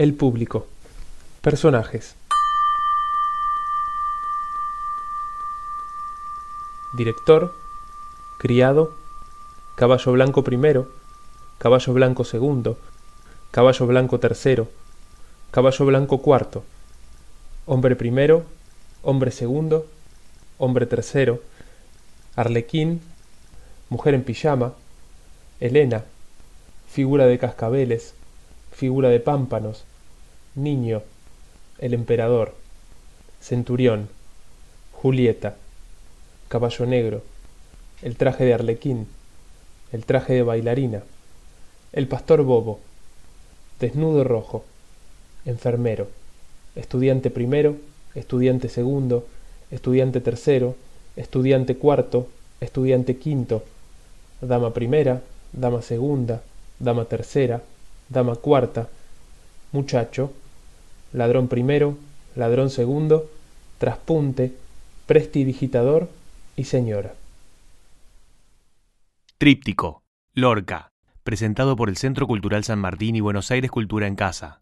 El público. Personajes. Director. Criado. Caballo blanco primero. Caballo blanco segundo. Caballo blanco tercero. Caballo blanco cuarto. Hombre primero. Hombre segundo. Hombre tercero. Arlequín. Mujer en pijama. Elena. Figura de cascabeles. Figura de pámpanos. Niño. El emperador. Centurión. Julieta. Caballo negro. El traje de arlequín. El traje de bailarina. El pastor bobo. Desnudo rojo. Enfermero. Estudiante primero. Estudiante segundo. Estudiante tercero. Estudiante cuarto. Estudiante quinto. Dama primera. Dama segunda. Dama tercera. Dama cuarta. Muchacho. Ladrón primero. Ladrón segundo. Traspunte. Prestidigitador y señora. Tríptico, Lorca, presentado por el Centro Cultural San Martín y Buenos Aires Cultura en Casa.